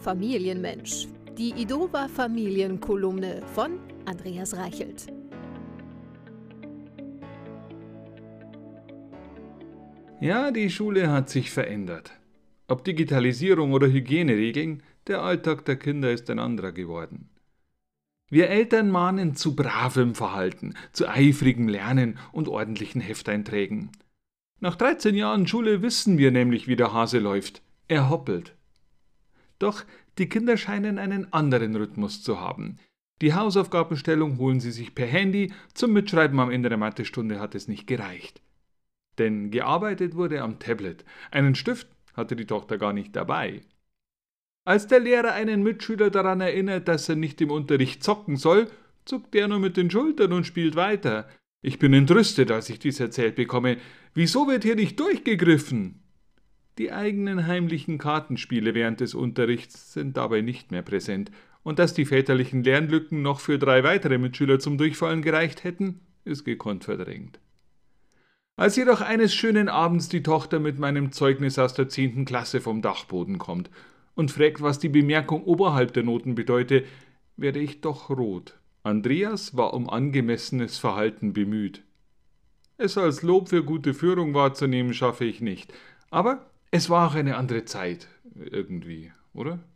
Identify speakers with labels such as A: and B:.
A: Familienmensch. Die Idova Familienkolumne von Andreas Reichelt.
B: Ja, die Schule hat sich verändert. Ob Digitalisierung oder Hygieneregeln, der Alltag der Kinder ist ein anderer geworden. Wir Eltern mahnen zu bravem Verhalten, zu eifrigem Lernen und ordentlichen Hefteinträgen. Nach 13 Jahren Schule wissen wir nämlich, wie der Hase läuft. Er hoppelt. Doch die Kinder scheinen einen anderen Rhythmus zu haben. Die Hausaufgabenstellung holen sie sich per Handy, zum Mitschreiben am Ende der Mathestunde hat es nicht gereicht. Denn gearbeitet wurde am Tablet. Einen Stift hatte die Tochter gar nicht dabei. Als der Lehrer einen Mitschüler daran erinnert, dass er nicht im Unterricht zocken soll, zuckt er nur mit den Schultern und spielt weiter. Ich bin entrüstet, als ich dies erzählt bekomme. Wieso wird hier nicht durchgegriffen? Die eigenen heimlichen Kartenspiele während des Unterrichts sind dabei nicht mehr präsent, und dass die väterlichen Lernlücken noch für drei weitere Mitschüler zum Durchfallen gereicht hätten, ist gekonnt verdrängt. Als jedoch eines schönen Abends die Tochter mit meinem Zeugnis aus der zehnten Klasse vom Dachboden kommt und fragt, was die Bemerkung oberhalb der Noten bedeute, werde ich doch rot. Andreas war um angemessenes Verhalten bemüht. Es als Lob für gute Führung wahrzunehmen, schaffe ich nicht. Aber es war auch eine andere Zeit, irgendwie, oder?